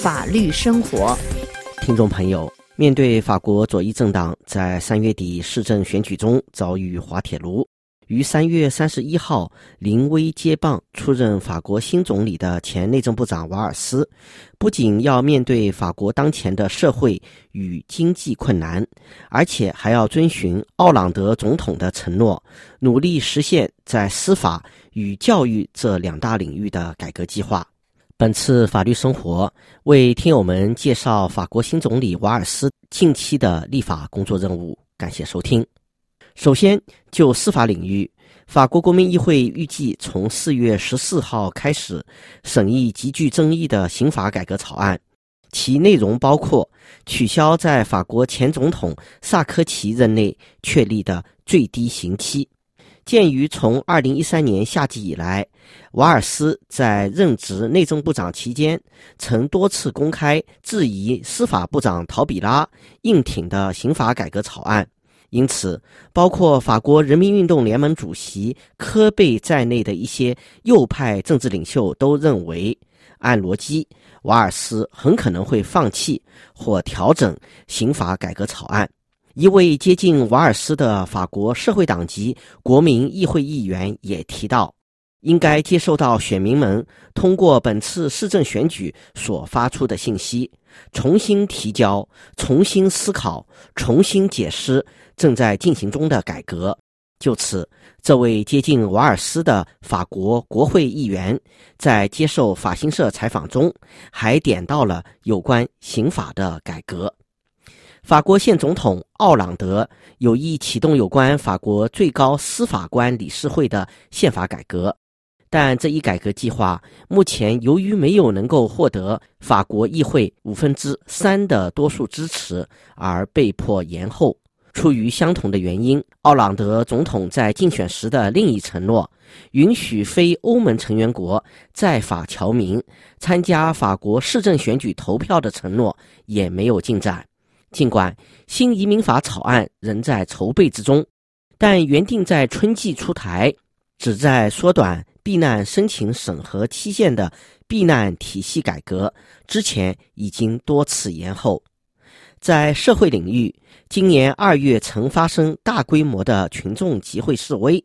法律生活。听众朋友，面对法国左翼政党在三月底市政选举中遭遇滑铁卢。于三月三十一号临危接棒出任法国新总理的前内政部长瓦尔斯，不仅要面对法国当前的社会与经济困难，而且还要遵循奥朗德总统的承诺，努力实现在司法与教育这两大领域的改革计划。本次法律生活为听友们介绍法国新总理瓦尔斯近期的立法工作任务，感谢收听。首先，就司法领域，法国国民议会预计从四月十四号开始审议极具争议的刑法改革草案，其内容包括取消在法国前总统萨科齐任内确立的最低刑期。鉴于从二零一三年夏季以来，瓦尔斯在任职内政部长期间曾多次公开质疑司法部长陶比拉硬挺的刑法改革草案。因此，包括法国人民运动联盟主席科贝在内的一些右派政治领袖都认为，按逻辑，瓦尔斯很可能会放弃或调整刑法改革草案。一位接近瓦尔斯的法国社会党籍国民议会议员也提到，应该接受到选民们通过本次市政选举所发出的信息，重新提交、重新思考、重新解释。正在进行中的改革。就此，这位接近瓦尔斯的法国国会议员在接受法新社采访中，还点到了有关刑法的改革。法国现总统奥朗德有意启动有关法国最高司法官理事会的宪法改革，但这一改革计划目前由于没有能够获得法国议会五分之三的多数支持，而被迫延后。出于相同的原因，奥朗德总统在竞选时的另一承诺，允许非欧盟成员国在法侨民参加法国市政选举投票的承诺也没有进展。尽管新移民法草案仍在筹备之中，但原定在春季出台、旨在缩短避难申请审核期限的避难体系改革，之前已经多次延后。在社会领域，今年二月曾发生大规模的群众集会示威，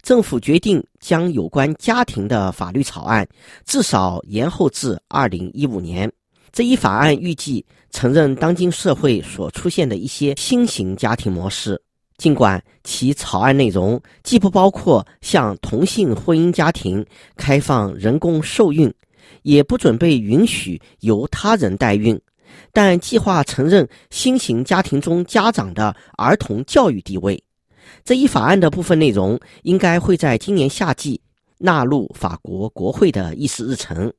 政府决定将有关家庭的法律草案至少延后至二零一五年。这一法案预计承认当今社会所出现的一些新型家庭模式，尽管其草案内容既不包括向同性婚姻家庭开放人工受孕，也不准备允许由他人代孕。但计划承认新型家庭中家长的儿童教育地位。这一法案的部分内容应该会在今年夏季纳入法国国会的议事日程。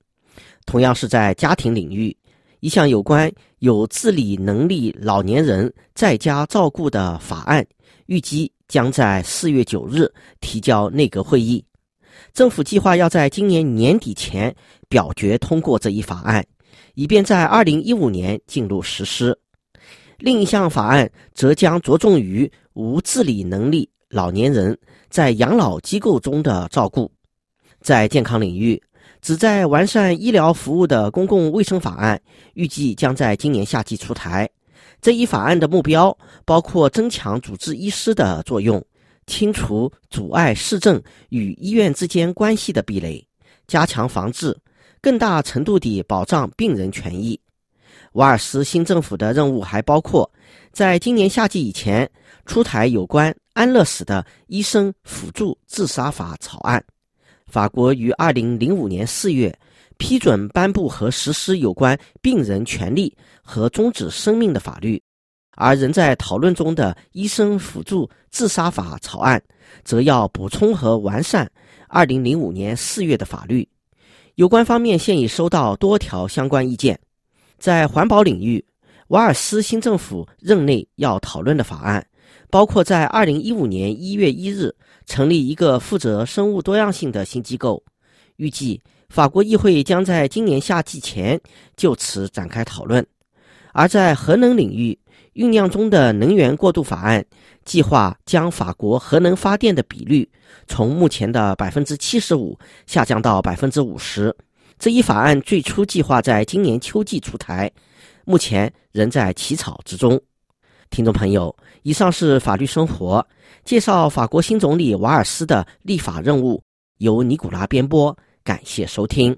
同样是在家庭领域，一项有关有自理能力老年人在家照顾的法案，预计将在四月九日提交内阁会议。政府计划要在今年年底前表决通过这一法案。以便在二零一五年进入实施。另一项法案则将着重于无自理能力老年人在养老机构中的照顾。在健康领域，旨在完善医疗服务的公共卫生法案预计将在今年夏季出台。这一法案的目标包括增强主治医师的作用，清除阻碍市政与医院之间关系的壁垒，加强防治。更大程度地保障病人权益。瓦尔斯新政府的任务还包括，在今年夏季以前出台有关安乐死的医生辅助自杀法草案。法国于二零零五年四月批准颁布和实施有关病人权利和终止生命的法律，而仍在讨论中的医生辅助自杀法草案，则要补充和完善二零零五年四月的法律。有关方面现已收到多条相关意见。在环保领域，瓦尔斯新政府任内要讨论的法案，包括在二零一五年一月一日成立一个负责生物多样性的新机构。预计法国议会将在今年夏季前就此展开讨论。而在核能领域，酝酿中的能源过渡法案计划将法国核能发电的比率从目前的百分之七十五下降到百分之五十，这一法案最初计划在今年秋季出台，目前仍在起草之中。听众朋友，以上是法律生活介绍法国新总理瓦尔斯的立法任务，由尼古拉编播，感谢收听。